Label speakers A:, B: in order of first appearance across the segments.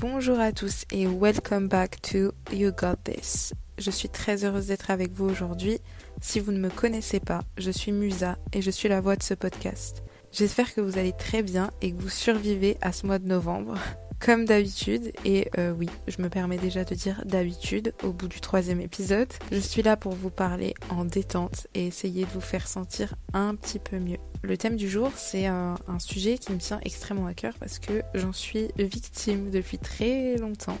A: Bonjour à tous et welcome back to You Got This. Je suis très heureuse d'être avec vous aujourd'hui. Si vous ne me connaissez pas, je suis Musa et je suis la voix de ce podcast. J'espère que vous allez très bien et que vous survivez à ce mois de novembre comme d'habitude, et euh, oui, je me permets déjà de dire d'habitude au bout du troisième épisode, je suis là pour vous parler en détente et essayer de vous faire sentir un petit peu mieux. Le thème du jour, c'est un, sujet qui me tient extrêmement à cœur parce que j'en suis victime depuis très longtemps.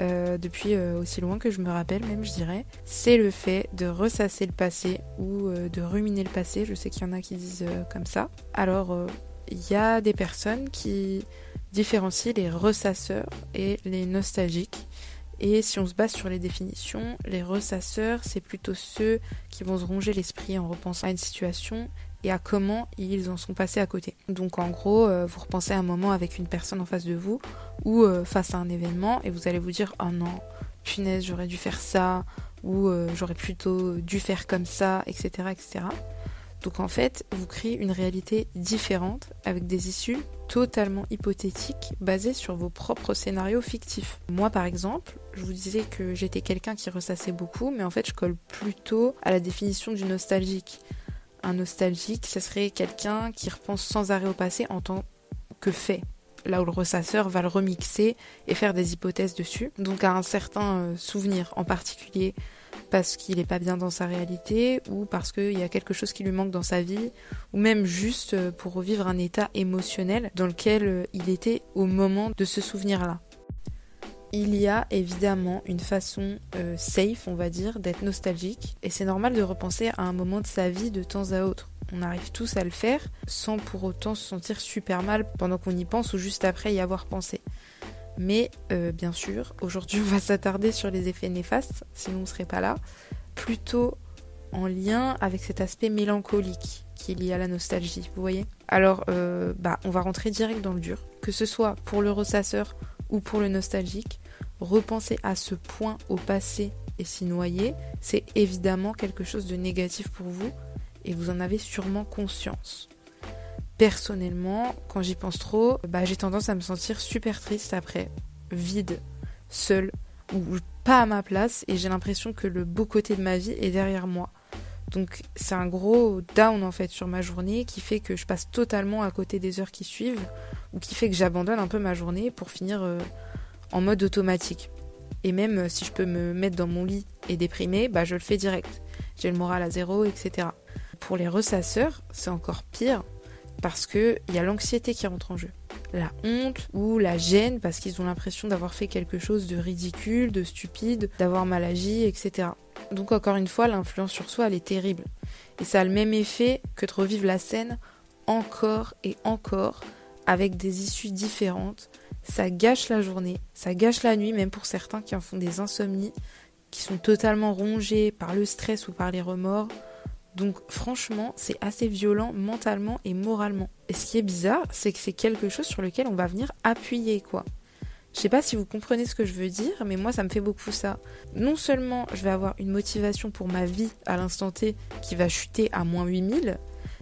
A: Euh, depuis euh, aussi loin que je me rappelle même je dirais, c'est le fait de ressasser le passé ou de ruminer le passé, je sais qu'il y en a qui disent comme ça. Alors il y a des personnes qui différencient les ressasseurs et les nostalgiques. Et si on se base sur les définitions, les ressasseurs, c'est plutôt ceux qui vont se ronger l'esprit en repensant à une situation et à comment ils en sont passés à côté. Donc en gros, euh, vous repensez à un moment avec une personne en face de vous ou euh, face à un événement et vous allez vous dire oh non, punaise, j'aurais dû faire ça ou euh, j'aurais plutôt dû faire comme ça, etc., etc. Donc en fait, vous créez une réalité différente avec des issues totalement hypothétiques basées sur vos propres scénarios fictifs. Moi par exemple, je vous disais que j'étais quelqu'un qui ressassait beaucoup, mais en fait je colle plutôt à la définition du nostalgique. Un nostalgique, ce serait quelqu'un qui repense sans arrêt au passé en tant que fait là où le ressasseur va le remixer et faire des hypothèses dessus. Donc à un certain euh, souvenir en particulier parce qu'il n'est pas bien dans sa réalité ou parce qu'il y a quelque chose qui lui manque dans sa vie ou même juste euh, pour revivre un état émotionnel dans lequel euh, il était au moment de ce souvenir-là. Il y a évidemment une façon safe, on va dire, d'être nostalgique et c'est normal de repenser à un moment de sa vie de temps à autre on arrive tous à le faire sans pour autant se sentir super mal pendant qu'on y pense ou juste après y avoir pensé. Mais euh, bien sûr, aujourd'hui on va s'attarder sur les effets néfastes, sinon on ne serait pas là, plutôt en lien avec cet aspect mélancolique qui est lié à la nostalgie, vous voyez? Alors, euh, bah, on va rentrer direct dans le dur, que ce soit pour le ressasseur ou pour le nostalgique, repenser à ce point au passé et s'y noyer, c'est évidemment quelque chose de négatif pour vous, et vous en avez sûrement conscience. Personnellement, quand j'y pense trop, bah, j'ai tendance à me sentir super triste après, vide, seule ou pas à ma place et j'ai l'impression que le beau côté de ma vie est derrière moi. Donc c'est un gros down en fait sur ma journée qui fait que je passe totalement à côté des heures qui suivent ou qui fait que j'abandonne un peu ma journée pour finir euh, en mode automatique. Et même euh, si je peux me mettre dans mon lit et déprimer, bah je le fais direct. J'ai le moral à zéro, etc. Pour les ressasseurs, c'est encore pire parce qu'il y a l'anxiété qui rentre en jeu. La honte ou la gêne parce qu'ils ont l'impression d'avoir fait quelque chose de ridicule, de stupide, d'avoir mal agi, etc. Donc encore une fois, l'influence sur soi, elle est terrible. Et ça a le même effet que de revivre la scène encore et encore avec des issues différentes. Ça gâche la journée, ça gâche la nuit, même pour certains qui en font des insomnies, qui sont totalement rongés par le stress ou par les remords. Donc franchement, c'est assez violent mentalement et moralement. Et ce qui est bizarre, c'est que c'est quelque chose sur lequel on va venir appuyer, quoi. Je sais pas si vous comprenez ce que je veux dire, mais moi ça me fait beaucoup ça. Non seulement je vais avoir une motivation pour ma vie à l'instant T qui va chuter à moins 8000,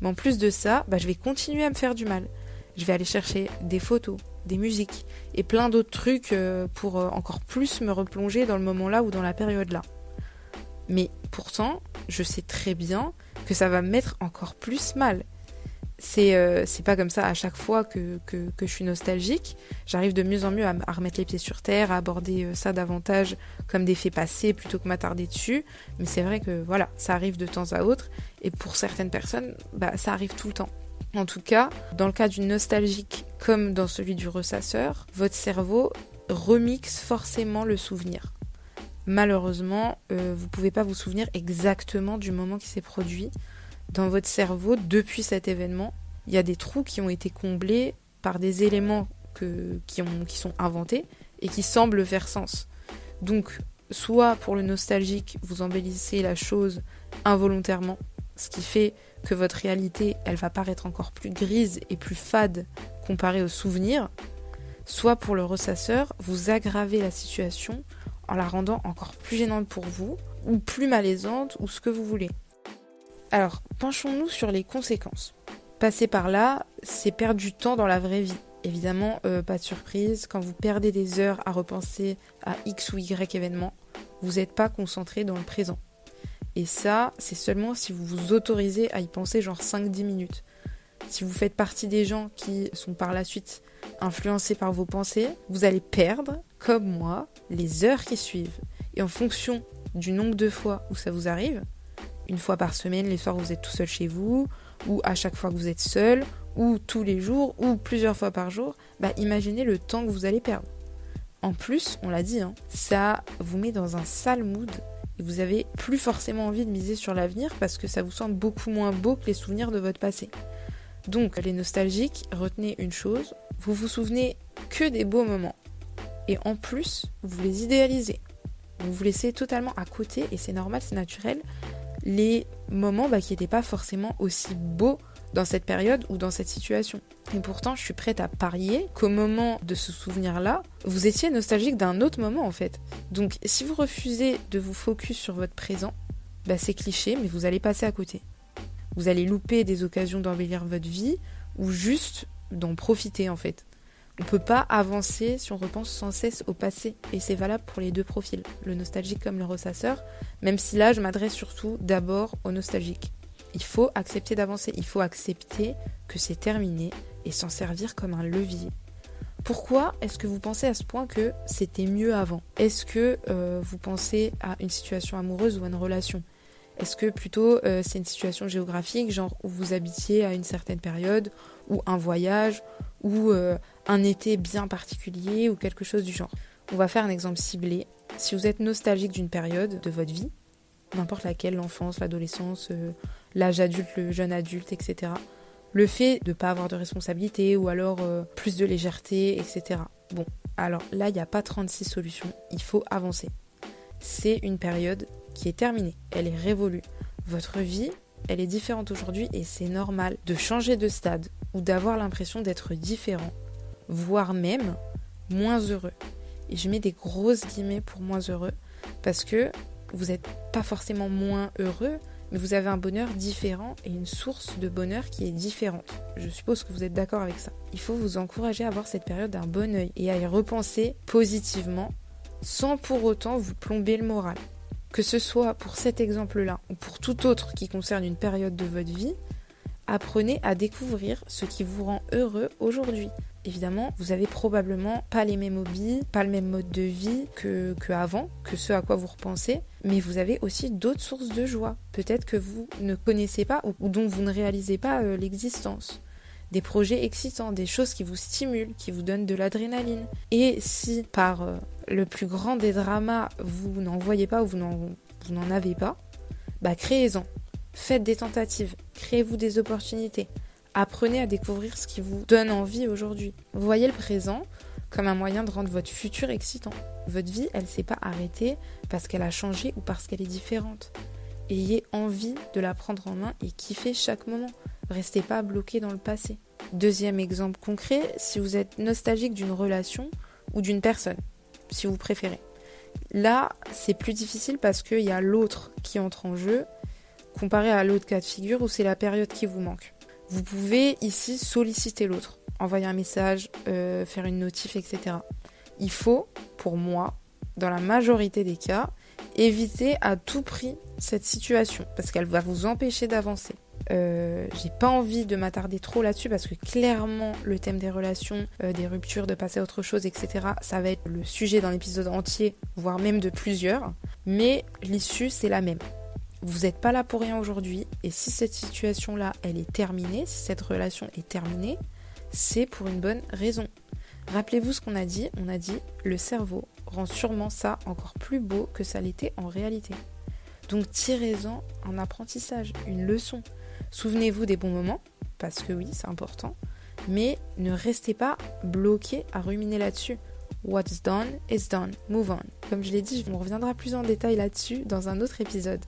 A: mais en plus de ça, bah, je vais continuer à me faire du mal. Je vais aller chercher des photos, des musiques et plein d'autres trucs euh, pour euh, encore plus me replonger dans le moment là ou dans la période là. Mais pourtant, je sais très bien que ça va me mettre encore plus mal. C'est euh, pas comme ça à chaque fois que, que, je suis nostalgique. J'arrive de mieux en mieux à, remettre les pieds sur terre, à aborder euh, ça davantage comme des faits passés plutôt que m'attarder dessus. Mais c'est vrai que voilà, ça arrive de temps à autre. Et pour certaines personnes, bah, ça arrive tout le temps. En tout cas, dans le cas du nostalgique comme dans celui du ressasseur, votre cerveau remixe forcément le souvenir malheureusement, euh, vous ne pouvez pas vous souvenir exactement du moment qui s'est produit. Dans votre cerveau, depuis cet événement, il y a des trous qui ont été comblés par des éléments qui, qui sont inventés et qui semblent faire sens. Donc, soit pour le nostalgique, vous embellissez la chose involontairement, ce qui fait que votre réalité, elle va paraître encore plus grise et plus fade comparée aux souvenirs, soit pour le ressasseur, vous aggravez la situation en la rendant encore plus gênante pour vous, ou plus malaisante, ou ce que vous voulez. Alors, penchons-nous sur les conséquences. Passer par là, c'est perdre du temps dans la vraie vie. Évidemment, euh, pas de surprise, quand vous perdez des heures à repenser à X ou Y événement, vous n'êtes pas concentré dans le présent. Et ça, c'est seulement si vous vous autorisez à y penser genre 5-10 minutes. Si vous faites partie des gens qui sont par la suite influencés par vos pensées, vous allez perdre, comme moi, les heures qui suivent. Et en fonction du nombre de fois où ça vous arrive, une fois par semaine, les soirs où vous êtes tout seul chez vous, ou à chaque fois que vous êtes seul, ou tous les jours, ou plusieurs fois par jour, bah imaginez le temps que vous allez perdre. En plus, on l'a dit, hein, ça vous met dans un sale mood et vous avez plus forcément envie de miser sur l'avenir parce que ça vous semble beaucoup moins beau que les souvenirs de votre passé. Donc, les nostalgiques, retenez une chose, vous vous souvenez que des beaux moments. Et en plus, vous les idéalisez. Vous vous laissez totalement à côté, et c'est normal, c'est naturel, les moments bah, qui n'étaient pas forcément aussi beaux dans cette période ou dans cette situation. Et pourtant, je suis prête à parier qu'au moment de ce souvenir-là, vous étiez nostalgique d'un autre moment en fait. Donc si vous refusez de vous focus sur votre présent, bah, c'est cliché, mais vous allez passer à côté. Vous allez louper des occasions d'embellir votre vie ou juste d'en profiter en fait. On peut pas avancer si on repense sans cesse au passé, et c'est valable pour les deux profils, le nostalgique comme le ressasseur, même si là je m'adresse surtout d'abord au nostalgique. Il faut accepter d'avancer, il faut accepter que c'est terminé et s'en servir comme un levier. Pourquoi est-ce que vous pensez à ce point que c'était mieux avant? Est-ce que euh, vous pensez à une situation amoureuse ou à une relation? Est-ce que plutôt euh, c'est une situation géographique, genre où vous habitiez à une certaine période, ou un voyage, ou euh, un été bien particulier, ou quelque chose du genre On va faire un exemple ciblé. Si vous êtes nostalgique d'une période de votre vie, n'importe laquelle, l'enfance, l'adolescence, l'âge adulte, le jeune adulte, etc. Le fait de ne pas avoir de responsabilité ou alors euh, plus de légèreté, etc. Bon, alors là, il n'y a pas 36 solutions, il faut avancer. C'est une période qui est terminée, elle est révolue. Votre vie, elle est différente aujourd'hui et c'est normal de changer de stade ou d'avoir l'impression d'être différent, voire même moins heureux. Et je mets des grosses guillemets pour moins heureux parce que vous n'êtes pas forcément moins heureux, mais vous avez un bonheur différent et une source de bonheur qui est différente. Je suppose que vous êtes d'accord avec ça. Il faut vous encourager à voir cette période d'un bon oeil et à y repenser positivement sans pour autant vous plomber le moral. Que ce soit pour cet exemple-là ou pour tout autre qui concerne une période de votre vie, apprenez à découvrir ce qui vous rend heureux aujourd'hui. Évidemment, vous avez probablement pas les mêmes hobbies, pas le même mode de vie que, que avant, que ce à quoi vous repensez, mais vous avez aussi d'autres sources de joie, peut-être que vous ne connaissez pas ou, dont vous ne réalisez pas euh, l'existence. Des projets excitants, des choses qui vous stimulent, qui vous donnent de l'adrénaline. Et si par euh, le plus grand des dramas, vous n'en voyez pas ou vous n'en avez pas, bah créez-en. Faites des tentatives, créez-vous des opportunités. Apprenez à découvrir ce qui vous donne envie aujourd'hui. Voyez le présent comme un moyen de rendre votre futur excitant. Votre vie, elle ne s'est pas arrêtée parce qu'elle a changé ou parce qu'elle est différente. Ayez envie de la prendre en main et kiffer chaque moment. Restez pas bloqué dans le passé. Deuxième exemple concret, si vous êtes nostalgique d'une relation ou d'une personne, si vous préférez. Là, c'est plus difficile parce qu'il y a l'autre qui entre en jeu, comparé à l'autre cas de figure où c'est la période qui vous manque. Vous pouvez ici solliciter l'autre, envoyer un message, euh, faire une notif, etc. Il faut, pour moi, dans la majorité des cas, éviter à tout prix cette situation parce qu'elle va vous empêcher d'avancer. Euh, j'ai pas envie de m'attarder trop là-dessus parce que clairement le thème des relations, euh, des ruptures, de passer à autre chose, etc. Ça va être le sujet d'un épisode entier, voire même de plusieurs. Mais l'issue c'est la même. Vous n'êtes pas là pour rien aujourd'hui et si cette situation-là, elle est terminée, si cette relation est terminée, c'est pour une bonne raison. Rappelez-vous ce qu'on a dit, on a dit le cerveau rend sûrement ça encore plus beau que ça l'était en réalité. Donc tirez-en un apprentissage, une leçon. Souvenez-vous des bons moments, parce que oui, c'est important, mais ne restez pas bloqué à ruminer là-dessus. What's done is done. Move on. Comme je l'ai dit, on reviendra plus en détail là-dessus dans un autre épisode.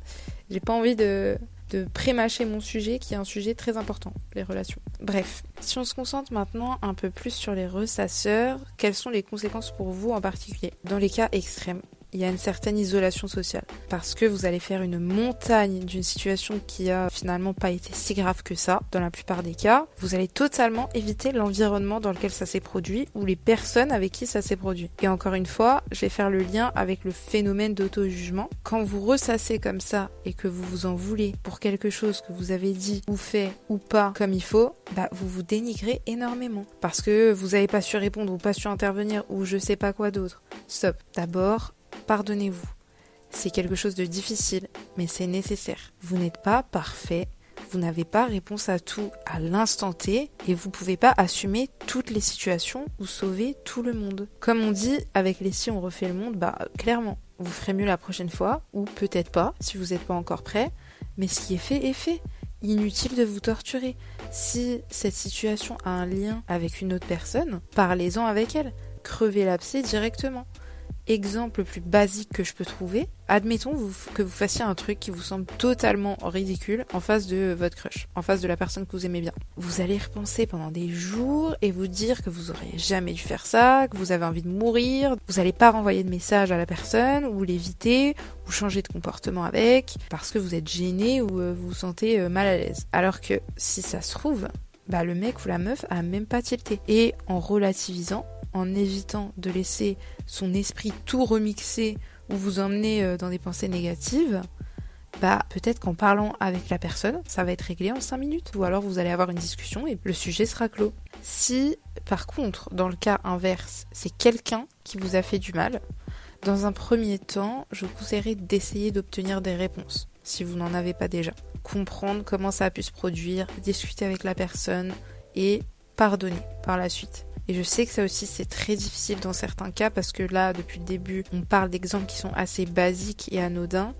A: J'ai pas envie de, de prémâcher mon sujet qui est un sujet très important, les relations. Bref, si on se concentre maintenant un peu plus sur les ressasseurs, quelles sont les conséquences pour vous en particulier? Dans les cas extrêmes, il y a une certaine isolation sociale. Parce que vous allez faire une montagne d'une situation qui a finalement pas été si grave que ça, dans la plupart des cas. Vous allez totalement éviter l'environnement dans lequel ça s'est produit ou les personnes avec qui ça s'est produit. Et encore une fois, je vais faire le lien avec le phénomène d'auto-jugement. Quand vous ressassez comme ça et que vous vous en voulez pour quelque chose que vous avez dit ou fait ou pas comme il faut, bah vous vous dénigrez énormément. Parce que vous n'avez pas su répondre ou pas su intervenir ou je sais pas quoi d'autre. Stop. D'abord, pardonnez-vous. C'est quelque chose de difficile, mais c'est nécessaire. Vous n'êtes pas parfait, vous n'avez pas réponse à tout à l'instant T et vous pouvez pas assumer toutes les situations ou sauver tout le monde. Comme on dit, avec les si on refait le monde, bah clairement, vous ferez mieux la prochaine fois, ou peut-être pas, si vous n'êtes pas encore prêt, mais ce qui est fait est fait. Inutile de vous torturer. Si cette situation a un lien avec une autre personne, parlez-en avec elle. Crevez l'abcès directement exemple le plus basique que je peux trouver, admettons que vous fassiez un truc qui vous semble totalement ridicule en face de votre crush, en face de la personne que vous aimez bien. Vous allez repenser pendant des jours et vous dire que vous auriez jamais dû faire ça, que vous avez envie de mourir, vous n'allez pas renvoyer de message à la personne ou l'éviter ou changer de comportement avec parce que vous êtes gêné ou euh, vous vous sentez euh, mal à l'aise. Alors que si ça se trouve, bah le mec ou la meuf a même pas tilté. Et en relativisant, en évitant de laisser son esprit tout remixer ou vous emmener euh, dans des pensées négatives, bah peut-être qu'en parlant avec la personne, ça va être réglé en 5 minutes. Ou alors vous allez avoir une discussion et le sujet sera clos. Si par contre, dans le cas inverse, c'est quelqu'un qui vous a fait du mal, dans un premier temps, je vous conseillerais d'essayer d'obtenir des réponses, si vous n'en avez pas déjà. Comprendre comment ça a pu se produire, discuter avec la personne et pardonner par la suite. Et je sais que ça aussi c'est très difficile dans certains cas parce que là depuis le début on parle d'exemples qui sont assez basiques et anodins,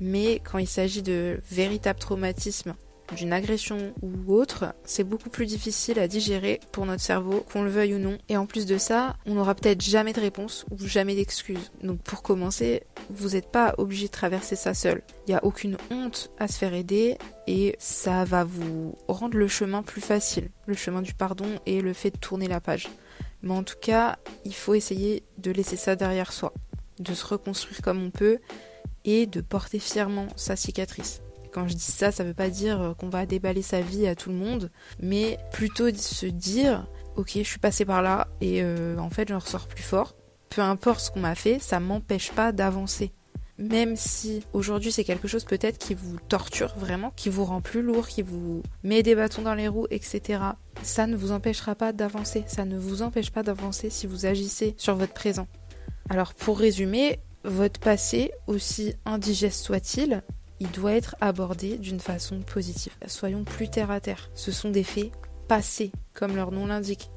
A: mais quand il s'agit de véritables traumatismes d'une agression ou autre, c'est beaucoup plus difficile à digérer pour notre cerveau, qu'on le veuille ou non. Et en plus de ça, on n'aura peut-être jamais de réponse ou jamais d'excuse. Donc pour commencer, vous n'êtes pas obligé de traverser ça seul. Il n'y a aucune honte à se faire aider et ça va vous rendre le chemin plus facile, le chemin du pardon et le fait de tourner la page. Mais en tout cas, il faut essayer de laisser ça derrière soi, de se reconstruire comme on peut et de porter fièrement sa cicatrice. Quand je dis ça, ça veut pas dire euh, qu'on va déballer sa vie à tout le monde, mais plutôt se dire ok, je suis passé par là et euh, en fait, j'en ressors plus fort. Peu importe ce qu'on m'a fait, ça m'empêche pas d'avancer. Même si aujourd'hui c'est quelque chose peut-être qui vous torture vraiment, qui vous rend plus lourd, qui vous met des bâtons dans les roues, etc. Ça ne vous empêchera pas d'avancer. Ça ne vous empêche pas d'avancer si vous agissez sur votre présent. Alors pour résumer, votre passé, aussi indigeste soit-il, il doit être abordé d'une façon positive. Soyons plus terre à terre. Ce sont des faits passés, comme leur nom l'indique.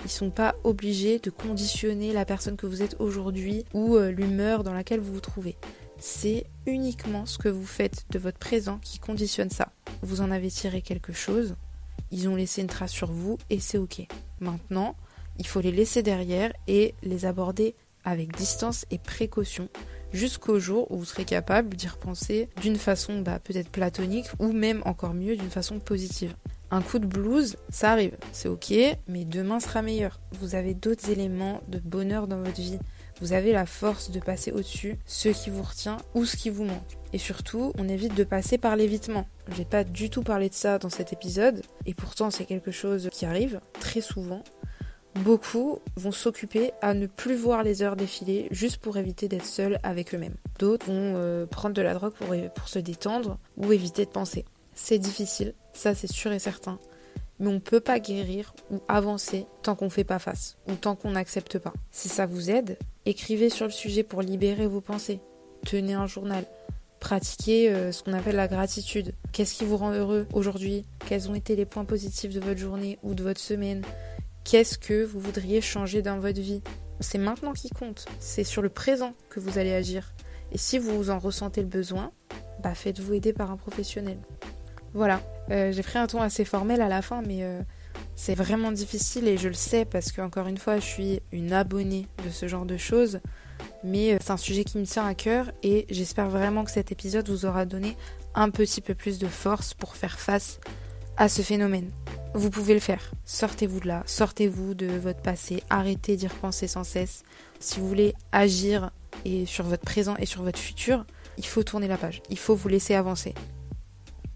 A: Ils ne sont pas obligés de conditionner la personne que vous êtes aujourd'hui ou euh, l'humeur dans laquelle vous vous trouvez. C'est uniquement ce que vous faites de votre présent qui conditionne ça. Vous en avez tiré quelque chose, ils ont laissé une trace sur vous et c'est ok. Maintenant, il faut les laisser derrière et les aborder avec distance et précaution jusqu'au jour où vous serez capable d'y repenser d'une façon bah, peut-être platonique ou même encore mieux d'une façon positive. Un coup de blues, ça arrive, c'est ok, mais demain sera meilleur. Vous avez d'autres éléments de bonheur dans votre vie. Vous avez la force de passer au-dessus ce qui vous retient ou ce qui vous manque. Et surtout, on évite de passer par l'évitement. J'ai pas du tout parlé de ça dans cet épisode, et pourtant c'est quelque chose qui arrive très souvent. Beaucoup vont s'occuper à ne plus voir les heures défiler juste pour éviter d'être seuls avec eux-mêmes. D'autres vont euh, prendre de la drogue pour, se détendre ou éviter de penser. C'est difficile, ça c'est sûr et certain. Mais on ne peut pas guérir ou avancer tant qu'on ne fait pas face ou tant qu'on n'accepte pas. Si ça vous aide, écrivez sur le sujet pour libérer vos pensées. Tenez un journal. Pratiquez euh, ce qu'on appelle la gratitude. Qu'est-ce qui vous rend heureux aujourd'hui? Quels ont été les points positifs de votre journée ou de votre semaine? Qu'est-ce que vous voudriez changer dans votre vie C'est maintenant qui compte. C'est sur le présent que vous allez agir. Et si vous en ressentez le besoin, bah faites-vous aider par un professionnel. Voilà, euh, j'ai pris un ton assez formel à la fin, mais euh, c'est vraiment difficile et je le sais parce que encore une fois, je suis une abonnée de ce genre de choses. Mais euh, c'est un sujet qui me tient à cœur et j'espère vraiment que cet épisode vous aura donné un petit peu plus de force pour faire face à ce phénomène. Vous pouvez le faire. Sortez-vous de là, sortez-vous de votre passé, arrêtez d'y repenser sans cesse. Si vous voulez agir et sur votre présent et sur votre futur, il faut tourner la page. Il faut vous laisser avancer.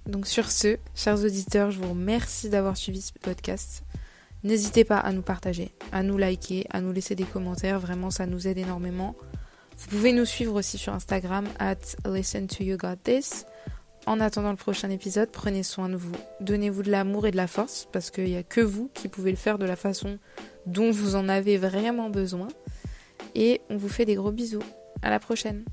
A: Donc sur ce, chers auditeurs, je vous remercie d'avoir suivi ce podcast. N'hésitez pas à nous partager, à nous liker, à nous laisser des commentaires. Vraiment, ça nous aide énormément. Vous pouvez nous suivre aussi sur Instagram at listen to you got this. En attendant le prochain épisode, prenez soin de vous. Donnez-vous de l'amour et de la force parce qu'il n'y a que vous qui pouvez le faire de la façon dont vous en avez vraiment besoin. Et on vous fait des gros bisous. À la prochaine.